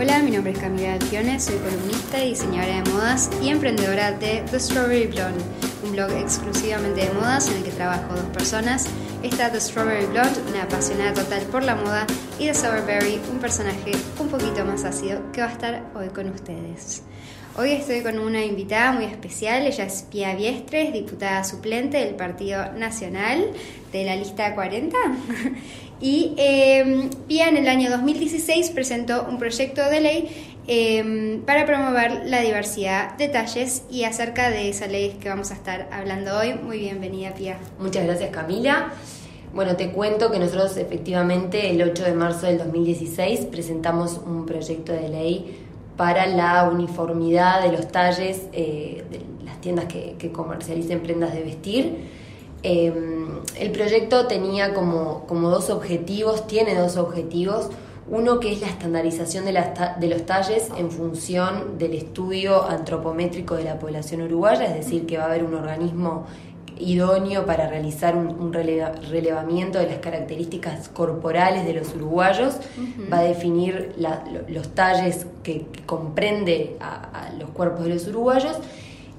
Hola, mi nombre es Camila Alfione, soy columnista y diseñadora de modas y emprendedora de The Strawberry Blonde, un blog exclusivamente de modas en el que trabajo dos personas. Está The Strawberry Blonde, una apasionada total por la moda, y The Sourberry, un personaje un poquito más ácido que va a estar hoy con ustedes. Hoy estoy con una invitada muy especial, ella es Pia Viestres, diputada suplente del Partido Nacional de la lista 40. Y eh, Pia en el año 2016 presentó un proyecto de ley em, para promover la diversidad de talles y acerca de esa ley que vamos a estar hablando hoy. Muy bienvenida, Pia. Muchas gracias, Camila. Bueno, te cuento que nosotros efectivamente el 8 de marzo del 2016 presentamos un proyecto de ley para la uniformidad de los talles eh, de las tiendas que, que comercialicen prendas de vestir. Em, el proyecto tenía como, como, dos objetivos, tiene dos objetivos. Uno que es la estandarización de, de, los talles en función del estudio antropométrico de la población uruguaya, es decir, que va a haber un organismo idóneo para realizar un, relevamiento de las características corporales de los uruguayos, va a definir los talles que, comprende a los cuerpos de los uruguayos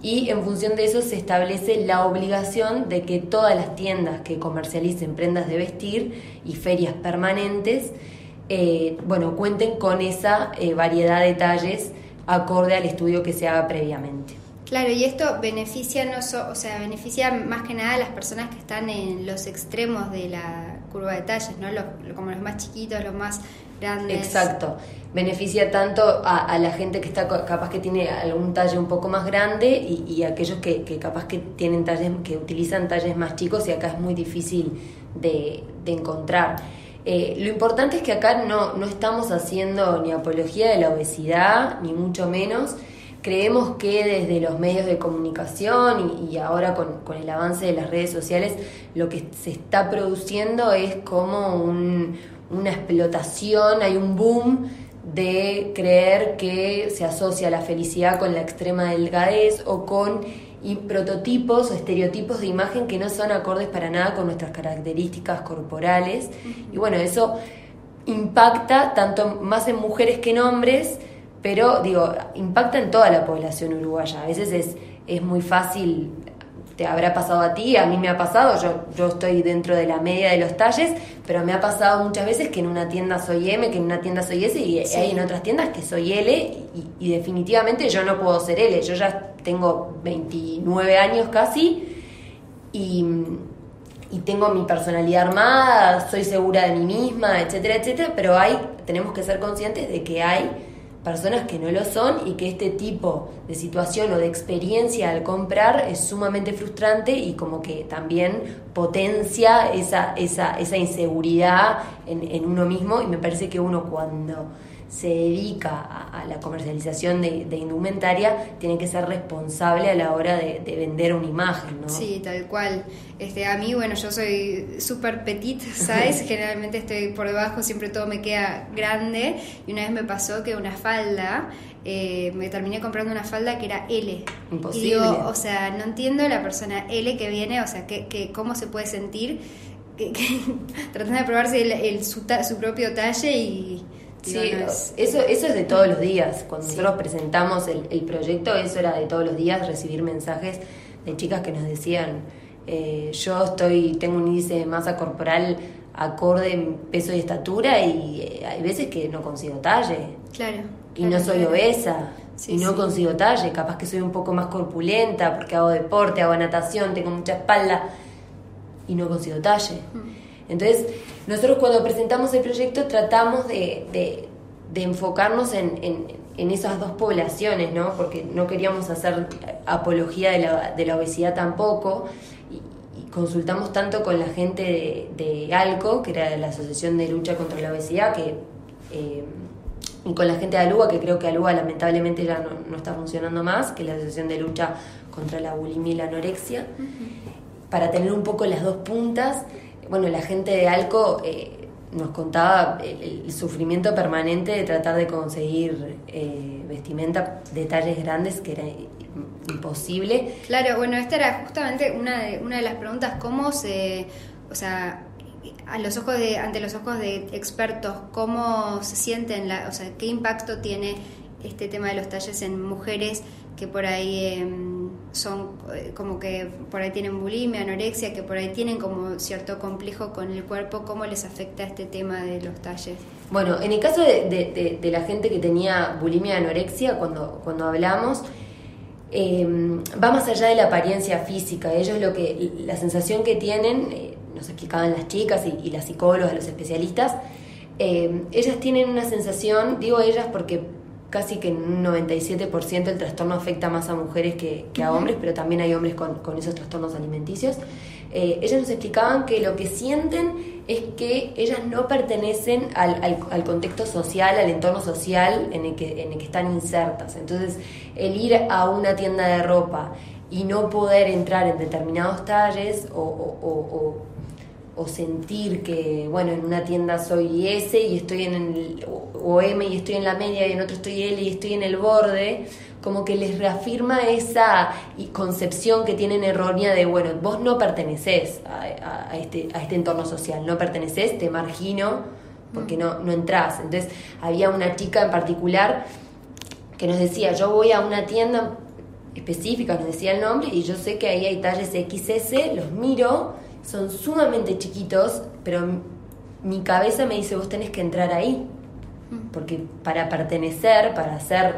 y en función de eso se establece la obligación de que todas las tiendas que comercialicen prendas de vestir y ferias permanentes, eh, bueno, cuenten con esa eh, variedad de talles acorde al estudio que se haga previamente. Claro, y esto beneficia no o sea, beneficia más que nada a las personas que están en los extremos de la curva de talles, ¿no? Los, como los más chiquitos, los más grandes. Exacto. Beneficia tanto a, la gente que está capaz que tiene algún talle un poco más grande y, y aquellos que, que, capaz que tienen talles, que utilizan talles más chicos y acá es muy difícil de, de encontrar. Eh, lo importante es que acá no, no estamos haciendo ni apología de la obesidad, ni mucho menos, Creemos que desde los medios de comunicación y, ahora con, el avance de las redes sociales, lo que se está produciendo es como una explotación, hay un boom de creer que se asocia la felicidad con la extrema delgadez o con y prototipos o estereotipos de imagen que no son acordes para nada con nuestras características corporales. Y bueno, eso impacta tanto más en mujeres que en hombres pero digo, impacta en toda la población uruguaya. A veces es, es muy fácil, te habrá pasado a ti, a mí me ha pasado, yo, yo estoy dentro de la media de los talles, pero me ha pasado muchas veces que en una tienda soy M, que en una tienda soy S y hay en otras tiendas que soy L y, definitivamente yo no puedo ser L, yo ya tengo 29 años casi y, y tengo mi personalidad armada, soy segura de mí misma, etcétera, etcétera, pero hay, tenemos que ser conscientes de que hay personas que no lo son y que este tipo de situación o de experiencia al comprar es sumamente frustrante y como que también potencia esa, esa, esa inseguridad en, en uno mismo. Y me parece que uno cuando se dedica a, la comercialización de, indumentaria tiene que ser responsable a la hora de, vender una imagen, ¿no? Sí, tal cual. Este, a mí, bueno, yo soy súper petit, ¿sabes? Generalmente estoy por debajo, siempre todo me queda grande. Y una vez me pasó que una falda, eh, me terminé comprando una falda que era L. Imposible. Y digo, o sea, no entiendo la persona L que viene, o sea, que, que cómo se puede sentir tratando de probarse el, su, su propio talle y Sí, eso, eso es de todos los días. Cuando nosotros presentamos el, el, proyecto, eso era de todos los días, recibir mensajes de chicas que nos decían, eh, yo estoy tengo un índice de masa corporal acorde en peso y estatura y eh, hay veces que no consigo talle. Claro. Y no soy obesa. y no consigo talle, capaz que soy un poco más corpulenta porque hago deporte, hago natación, tengo mucha espalda y no consigo talle. Mm. Entonces, nosotros cuando presentamos el proyecto tratamos de, enfocarnos en, esas dos poblaciones, ¿no? Porque no queríamos hacer apología de la, obesidad tampoco. Y, consultamos tanto con la gente de, ALCO, que era la Asociación de Lucha contra la Obesidad, que... Eh, y con la gente de ALUA, que creo que ALUA lamentablemente ya no, está funcionando más, que es la Asociación de Lucha contra la Bulimia y la Anorexia, para tener un poco las dos puntas bueno, la gente de Alco eh, nos contaba el, sufrimiento permanente de tratar de conseguir eh, vestimenta de talles grandes, que era imposible. Claro, bueno, esta era justamente una de, una de las preguntas, ¿cómo se, o sea, a los ojos de, ante los ojos de expertos, cómo se sienten, la, o sea, qué impacto tiene este tema de los talles en mujeres que por ahí em, son eh, como que por ahí tienen bulimia, anorexia, que por ahí tienen como cierto complejo con el cuerpo, ¿cómo les afecta este tema de los talles? Bueno, en el caso de, la gente que tenía bulimia, anorexia, cuando, cuando hablamos, em, va más allá de la apariencia física. Ellos lo que, la sensación que tienen, eh, nos explicaban las chicas y, y las psicólogas, los especialistas, em, ellas tienen una sensación, digo ellas porque casi que en un 97% el trastorno afecta más a mujeres que, a hombres, pero también hay hombres con, esos trastornos alimenticios. Eh, ellas nos explicaban que lo que sienten es que ellas no pertenecen al, contexto social, al entorno social en el, que, en el que están insertas. Entonces, el ir a una tienda de ropa y no poder entrar en determinados talles o o sentir que, bueno, en una tienda soy S y estoy en el, o M y estoy en la media y en otro estoy L y estoy en el borde, como que les reafirma esa concepción que tienen errónea de, bueno, vos no perteneces a, este, a este entorno social, no perteneces, te margino porque no, no entras. Entonces había una chica en particular que nos decía, yo voy a una tienda específica, nos decía el nombre, y yo sé que ahí hay talles XS, los miro, son sumamente chiquitos, pero mi cabeza me dice, vos tenés que entrar ahí. Mm. Porque para pertenecer, para ser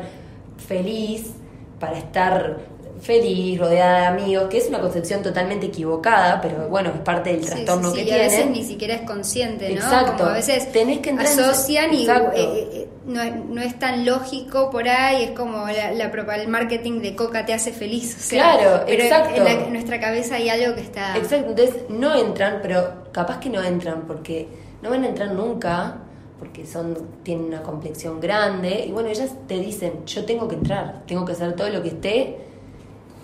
feliz, para estar feliz, rodeada de amigos, que es una concepción totalmente equivocada, pero bueno, es parte del trastorno que tiene. a veces ni siquiera es consciente, ¿no? Exacto. a veces Tenés que asocian y eh, eh, no, no, es tan lógico por ahí, es como la, el marketing de coca te hace feliz. O sea, claro, pero exacto. En, nuestra cabeza hay algo que está... Exacto, entonces no entran, pero capaz que no entran porque no van a entrar nunca porque son tienen una complexión grande y bueno, ellas te dicen, yo tengo que entrar, tengo que hacer todo lo que esté eh,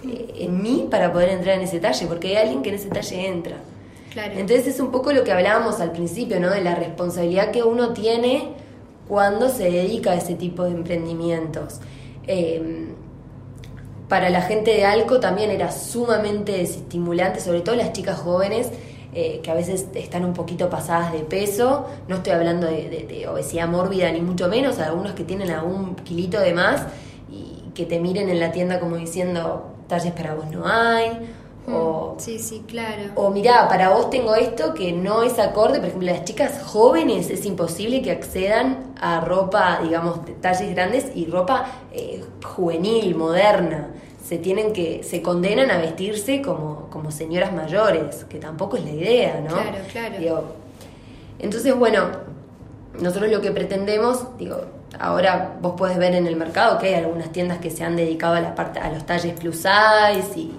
en mí para poder entrar en ese talle, porque hay alguien que en ese talle entra. Claro. Entonces es un poco lo que hablábamos al principio, ¿no? De la responsabilidad que uno tiene cuando se dedica a ese tipo de emprendimientos. Em, para la gente de Alco también era sumamente desestimulante, sobre todo las chicas jóvenes, eh, que a veces están un poquito pasadas de peso. No estoy hablando de, obesidad mórbida ni mucho menos, algunos que tienen algún kilito de más que te miren en la tienda como diciendo, talles para vos no hay. Mm, o, sí, sí, claro. O mirá, para vos tengo esto que no es acorde. Por ejemplo, las chicas jóvenes es imposible que accedan a ropa, digamos, de talles grandes y ropa eh, juvenil, moderna. Se tienen que, se condenan a vestirse como, como señoras mayores, que tampoco es la idea, ¿no? Claro, claro. entonces, bueno, nosotros lo que pretendemos, digo, ahora vos podés ver en el mercado que hay algunas tiendas que se han dedicado a la parte a los talles plus size y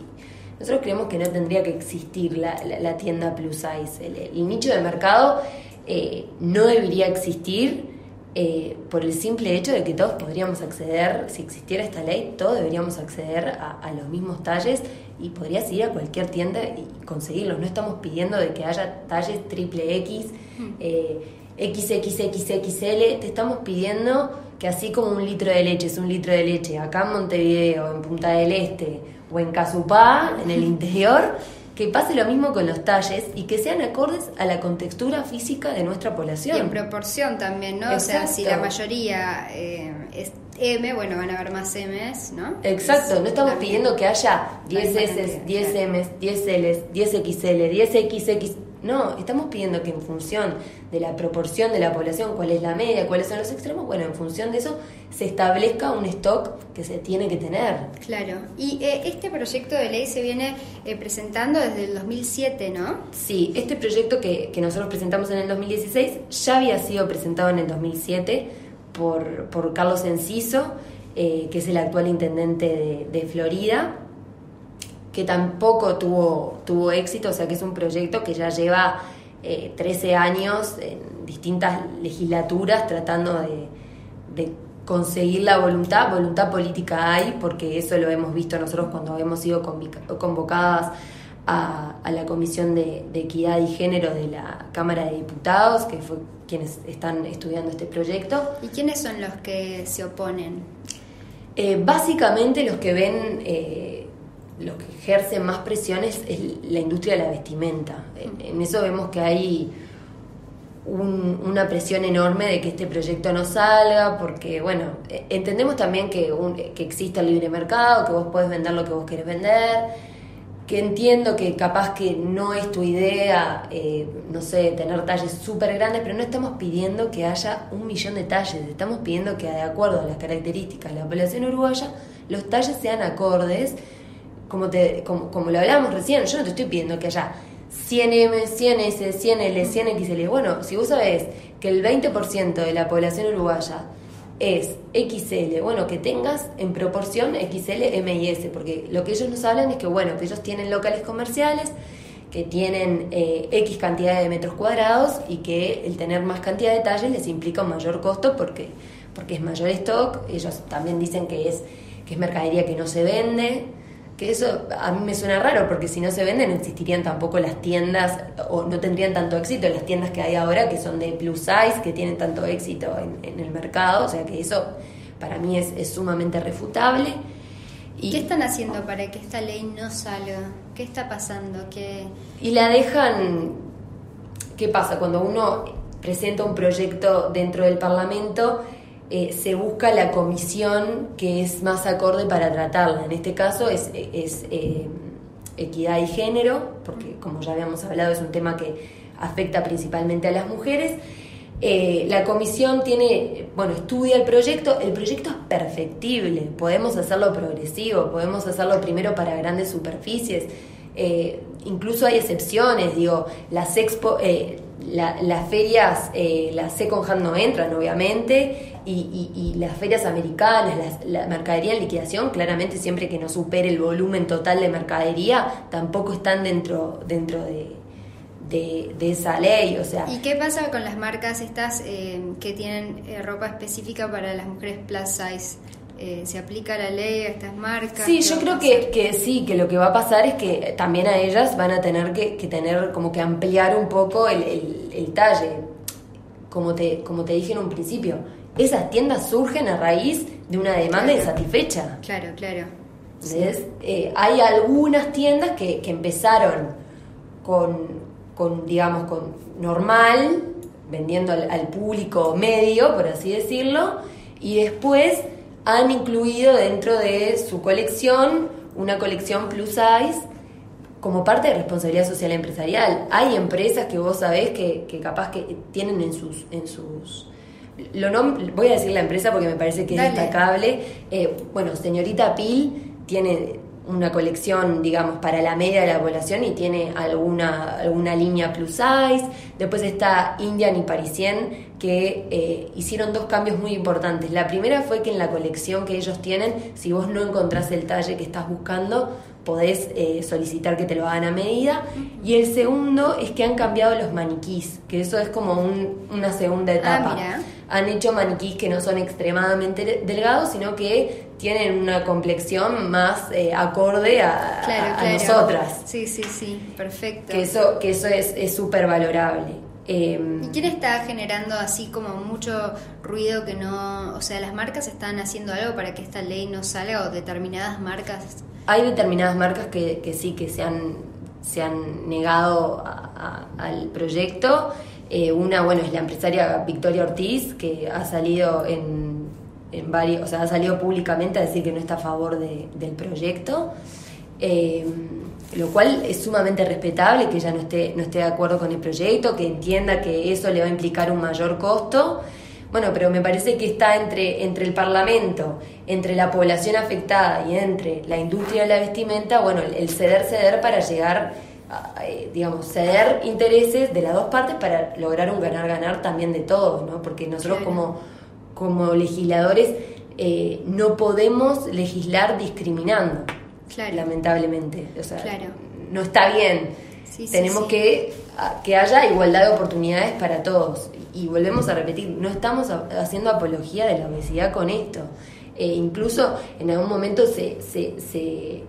nosotros creemos que no tendría que existir la, tienda plus size. El, nicho de mercado eh, no debería existir eh, por el simple hecho de que todos podríamos acceder, si existiera esta ley, todos deberíamos acceder a, los mismos talles y podrías ir a cualquier tienda y conseguirlos. No estamos pidiendo de que haya talles triple X. Mm. Eh, XXXXL, te estamos pidiendo que así como un litro de leche es un litro de leche acá en Montevideo, en Punta del Este o en Casupá, en el interior, que pase lo mismo con los talles y que sean acordes a la contextura física de nuestra población. Y en proporción también, ¿no? O sea, si la mayoría eh, es M, bueno, van a haber más M's, ¿no? Exacto, no estamos pidiendo que haya 10 S, 10 M's, 10 L's, 10 XL, 10 XX no, estamos pidiendo que en función de la proporción de la población, cuál es la media, cuáles son los extremos, bueno, en función de eso se establezca un stock que se tiene que tener. Claro, y eh, este proyecto de ley se viene eh, presentando desde el 2007, ¿no? Sí, este proyecto que, nosotros presentamos en el 2016 ya había sido presentado en el 2007 por, por Carlos Enciso, eh, que es el actual intendente de, de Florida que tampoco tuvo, tuvo éxito, o sea que es un proyecto que ya lleva 13 eh, años en distintas legislaturas tratando de, conseguir la voluntad. Voluntad política hay, porque eso lo hemos visto nosotros cuando hemos sido convocadas a, la Comisión de, Equidad y Género de la Cámara de Diputados, que fue quienes están estudiando este proyecto. ¿Y quiénes son los que se oponen? Eh, básicamente los que ven... Eh, lo que ejerce más presiones es la industria de la vestimenta. En, eso vemos que hay una presión enorme de que este proyecto no salga, porque, bueno, e, entendemos también que, que existe el libre mercado, que vos podés vender lo que vos querés vender, que entiendo que capaz que no es tu idea, eh, no sé, tener talles súper grandes, pero no estamos pidiendo que haya un millón de talles, estamos pidiendo que de acuerdo a las características de la población uruguaya, los talles sean acordes, como, te, como, como lo hablamos recién, yo no te estoy pidiendo que haya 100M, 100S, 100L, 100XL. Bueno, si vos sabés que el 20% de la población uruguaya es XL, bueno, que tengas en proporción XL, M y S, porque lo que ellos nos hablan es que, bueno, que ellos tienen locales comerciales, que tienen eh, X cantidad de metros cuadrados y que el tener más cantidad de talles les implica un mayor costo porque, porque es mayor stock. Ellos también dicen que es, que es mercadería que no se vende, que eso a mí me suena raro porque si no se venden no existirían tampoco las tiendas o no tendrían tanto éxito las tiendas que hay ahora que son de plus size, que tienen tanto éxito en, el mercado, o sea que eso para mí es, sumamente refutable. Y, ¿Qué están haciendo para que esta ley no salga? ¿Qué está pasando? ¿Qué... Y la dejan... ¿Qué pasa? Cuando uno presenta un proyecto dentro del Parlamento, eh, se busca la comisión que es más acorde para tratarla. En este caso es, eh, equidad y género, porque como ya habíamos hablado es un tema que afecta principalmente a las mujeres. Eh, la comisión tiene, bueno, estudia el proyecto, el proyecto es perfectible, podemos hacerlo progresivo, podemos hacerlo primero para grandes superficies, incluso hay excepciones, digo, las expo, las ferias, las second hand no entran, obviamente, y, las ferias americanas, la mercadería en liquidación, claramente siempre que no supere el volumen total de mercadería, tampoco están dentro, dentro de, de, esa ley. O sea, ¿Y qué pasa con las marcas estas eh, que tienen eh, ropa específica para las mujeres plus size? Eh, ¿Se aplica la ley a estas marcas? Sí, yo creo que, que, sí, que lo que va a pasar es que también a ellas van a tener que, tener como que ampliar un poco el, el, talle, como te, como te dije en un principio esas tiendas surgen a raíz de una demanda insatisfecha. Claro, claro. Eh, hay algunas tiendas que, empezaron con, digamos, con normal, vendiendo al, público medio, por así decirlo, y después han incluido dentro de su colección una colección plus size como parte de responsabilidad social empresarial. Hay empresas que vos sabés que, que capaz que tienen en sus, en sus lo voy a decir la empresa porque me parece que es destacable. Eh, bueno, señorita Pil tiene una colección, digamos, para la media de la población y tiene alguna, alguna línea plus size. Después está Indian y Parisien, que eh, hicieron dos cambios muy importantes. La primera fue que en la colección que ellos tienen, si vos no encontrás el talle que estás buscando, podés eh, solicitar que te lo hagan a medida. Y el segundo es que han cambiado los maniquís, que eso es como una segunda ah, etapa. han hecho maniquís que no son extremadamente delgados, sino que tienen una complexión más eh, acorde a, nosotras. Sí, sí, sí, perfecto. Que eso, que eso es súper valorable. Em, ¿Y quién está generando así como mucho ruido que no, o sea, las marcas están haciendo algo para que esta ley no salga o determinadas marcas hay determinadas marcas que, sí, que se han, se han negado al proyecto. Eh, una, bueno, es la empresaria Victoria Ortiz, que ha salido en, en varios, o sea, ha salido públicamente a decir que no está a favor del proyecto. Eh, lo cual es sumamente respetable que ella no esté, no esté de acuerdo con el proyecto, que entienda que eso le va a implicar un mayor costo bueno, pero me parece que está entre, entre el Parlamento, entre la población afectada y entre la industria de la vestimenta, bueno, el ceder, ceder para llegar, a, eh, digamos, ceder intereses de las dos partes para lograr un ganar-ganar también de todos, ¿no? Porque nosotros como, como legisladores eh, no podemos legislar discriminando, lamentablemente. O sea, no está bien. Tenemos que que haya igualdad de oportunidades para todos y volvemos a repetir, no estamos haciendo apología de la obesidad con esto. Eh, incluso en algún momento se, se, se,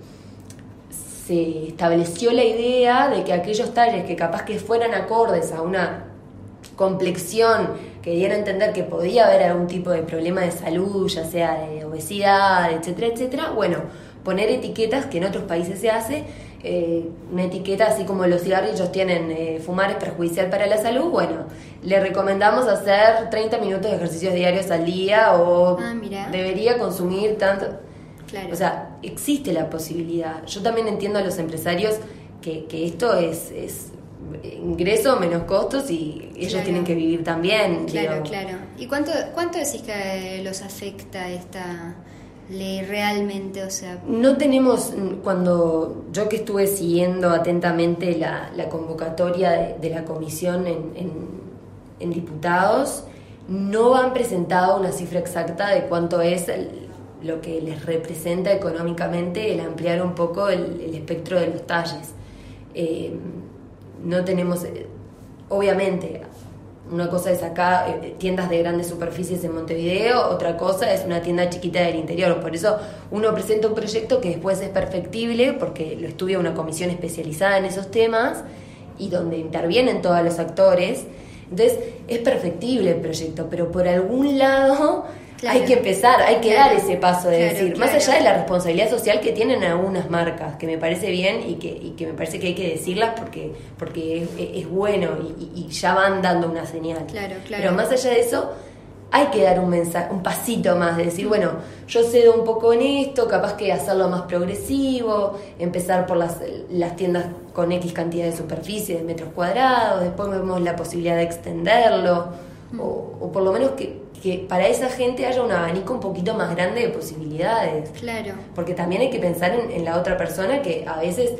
estableció la idea de que aquellos talles que capaz que fueran acordes a una complexión que diera a entender que podía haber algún tipo de problema de salud, ya sea de obesidad, etcétera, etcétera, bueno, poner etiquetas que en otros países se hace, eh, una etiqueta así como los cigarrillos tienen eh, fumar es perjudicial para la salud, bueno, le recomendamos hacer 30 minutos de ejercicios diarios al día o Ah, debería consumir tanto. Claro. O sea, existe la posibilidad. Yo también entiendo a los empresarios que, que esto es, es ingreso menos costos y ellos Claro. tienen que vivir también. Claro, claro. ¿Y cuánto, cuánto decís que los afecta esta ley realmente? O sea, No tenemos, cuando yo que estuve siguiendo atentamente la, la convocatoria de, de la comisión en, en- en diputados, no han presentado una cifra exacta de cuánto es el- lo que les representa económicamente el ampliar un poco el, el espectro de los talles. Eh, no tenemos, eh, obviamente, una cosa es acá eh, tiendas de grandes superficies en Montevideo, otra cosa es una tienda chiquita del interior. Por eso uno presenta un proyecto que después es perfectible porque lo estudia una comisión especializada en esos temas y donde intervienen todos los actores. Entonces es perfectible el proyecto, pero por algún lado Claro. hay que empezar, hay que Claro. dar ese paso de Claro, decir, más allá de la responsabilidad social que tienen algunas marcas, que me parece bien y que, y que me parece que hay que decirlas porque, porque es, es bueno y, ya van dando una señal. Claro, claro. Pero más allá de eso, hay que dar un mensaje, un pasito más, de decir, bueno, yo cedo un poco en esto, capaz que hacerlo más progresivo, empezar por las, las tiendas con X cantidad de superficie, de metros cuadrados, después vemos la posibilidad de extenderlo, o, o por lo menos que, que para esa gente haya un abanico un poquito más grande de posibilidades. claro. Porque también hay que pensar en, en la otra persona que a veces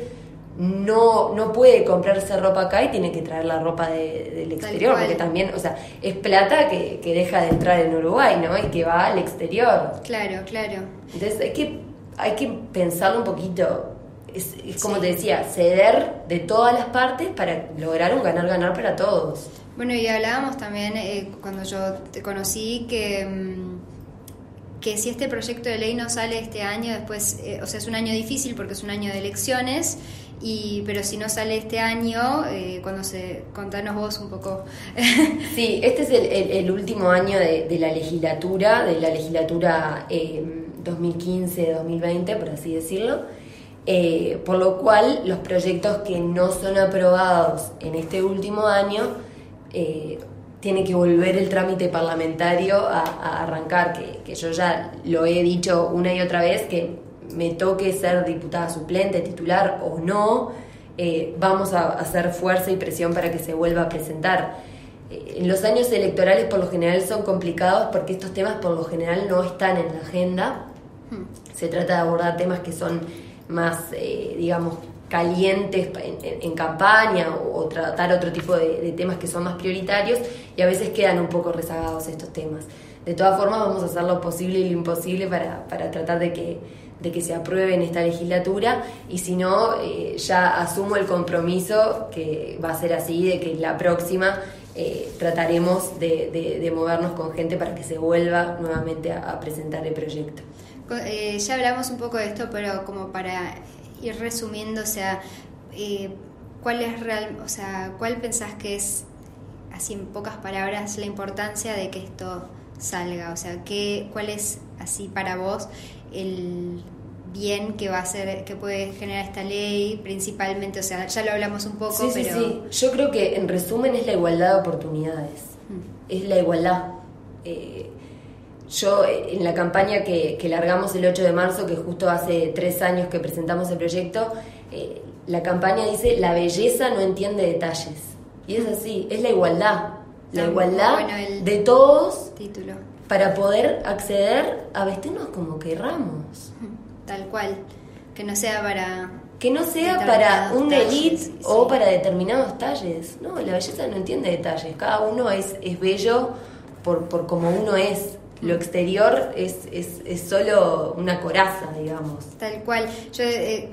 no, no puede comprarse ropa acá y tiene que traer la ropa de- del exterior, porque también, o sea, es plata que, que deja de entrar en Uruguay, ¿no? Y que va al exterior. Claro, claro. Entonces hay que, hay que pensarlo un poquito. Es, es como Sí. te decía, ceder de todas las partes para lograr un ganar-ganar para todos. Bueno, y hablábamos también eh, cuando yo te conocí que, mm, que si este proyecto de ley no sale este año, después, eh, o sea, es un año difícil porque es un año de elecciones, y, pero si no sale este año, eh, cuando se, contanos vos un poco. Sí, este es el, el- último año de, la legislatura, de la legislatura eh, 2015-2020, por así decirlo, eh, por lo cual los proyectos que no son aprobados en este último año eh, tiene que volver el trámite parlamentario a, a arrancar, que, que yo ya lo he dicho una y otra vez, que me toque ser diputada suplente, titular o no, eh, vamos a hacer fuerza y presión para que se vuelva a presentar. Eh, En los años electorales por lo general son complicados porque estos temas por lo general no están en la agenda. Se trata de abordar temas que son más, eh, digamos, calientes en, campaña o, tratar otro tipo de, temas que son más prioritarios y a veces quedan un poco rezagados estos temas. De todas formas vamos a hacer lo posible y lo imposible para, para tratar de que, de que se apruebe en esta legislatura y si no, eh, ya asumo el compromiso que va a ser así, de que la próxima eh, trataremos de, de- de movernos con gente para que se vuelva nuevamente a, presentar el proyecto. Eh, ya hablamos un poco de esto, pero como para ir resumiendo, o sea, eh, ¿cuál es real, o sea, cuál pensás que es, así en pocas palabras, la importancia de que esto salga? O sea, ¿qué, ¿cuál es, así para vos, el bien que va a ser, que puede generar esta ley, principalmente, o sea, ya lo hablamos un poco, Sí, sí, pero... sí. Yo creo que en resumen es la igualdad de oportunidades. Mm. Es la igualdad. Eh, yo eh, en la campaña que, que largamos el 8 de marzo, que justo hace tres años que presentamos el proyecto, eh, la campaña dice la belleza no entiende detalles. Y es así, es la igualdad. La igualdad bueno, el- de todos Título. para poder acceder a vestirnos como querramos. Tal cual. Que no sea para... Que no sea para un talles, elite sí. o para determinados talles. No, la belleza no entiende detalles. Cada uno es, es bello por, por como uno es. Lo exterior es, es, es solo una coraza, digamos. Tal cual. Yo eh,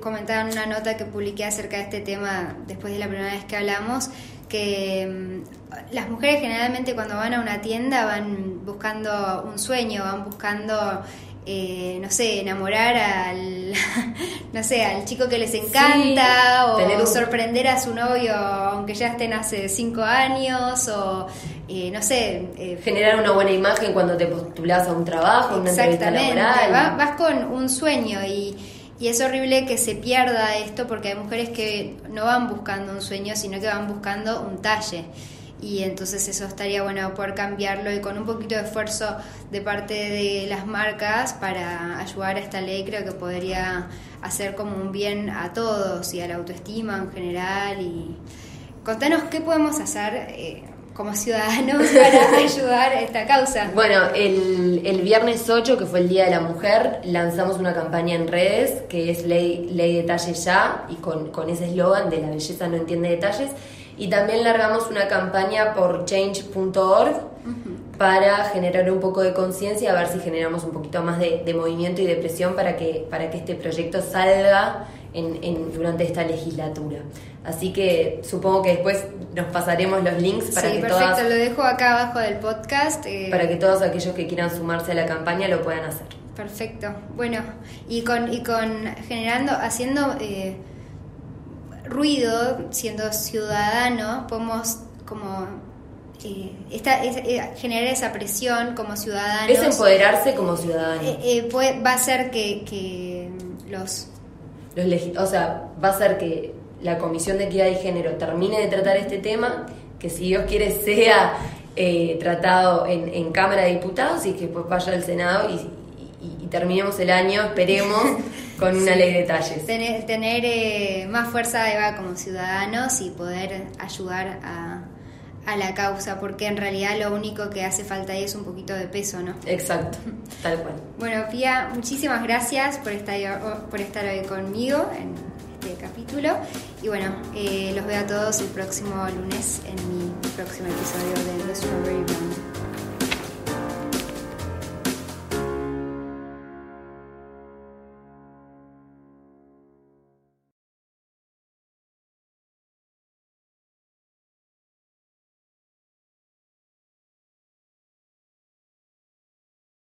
comentaba en una nota que publiqué acerca de este tema después de la primera vez que hablamos, que mm, las mujeres generalmente cuando van a una tienda van buscando un sueño, van buscando, eh, no sé, enamorar al, no sé, al chico que les encanta o un- sorprender a su novio aunque ya estén hace cinco años o, eh, no sé, eh, Generar una buena imagen cuando te postulás a un trabajo, una entrevista Exactamente, laboral. va- vas con un sueño y, Y es horrible que se pierda esto porque hay mujeres que no van buscando un sueño, sino que van buscando un talle. Y entonces eso estaría bueno poder cambiarlo y con un poquito de esfuerzo de parte de las marcas para ayudar a esta ley creo que podría hacer como un bien a todos y a la autoestima en general. Y contanos qué podemos hacer. Eh, como ciudadanos para ayudar a esta causa? Bueno, el, el, viernes 8, que fue el Día de la Mujer, lanzamos una campaña en redes que es Ley, ley Detalle Ya y con, con ese eslogan de la belleza no entiende detalles. Y también largamos una campaña por change.org para generar un poco de conciencia, a ver si generamos un poquito más de, de, movimiento y de presión para que, para que este proyecto salga en, en, durante esta legislatura. Así que supongo que después nos pasaremos los links para sí, que perfecto, lo dejo acá abajo del podcast. Eh, para que todos aquellos que quieran sumarse a la campaña lo puedan hacer. Perfecto. Bueno, y con, y con generando, haciendo eh, ruido, siendo ciudadano, podemos como eh, esta, eh, generar esa presión como ciudadanos. Es empoderarse como ciudadano. Eh, va a ser que, que los... los o sea, va a ser que la Comisión de Equidad y Género termine de tratar este tema, que si Dios quiere sea eh, tratado en, en, Cámara de Diputados y que pues vaya al Senado y, y, y terminemos el año, esperemos, con una ley de detalles. Tener, tener eh, más fuerza, Eva, como ciudadanos y poder ayudar a, a la causa, porque en realidad lo único que hace falta ahí es un poquito de peso, ¿no? Exacto, tal cual. Bueno, Pía, muchísimas gracias por estar, por estar hoy conmigo en este capítulo. Y bueno, eh, los veo a todos el próximo lunes en mi próximo episodio de The Strawberry Blonde.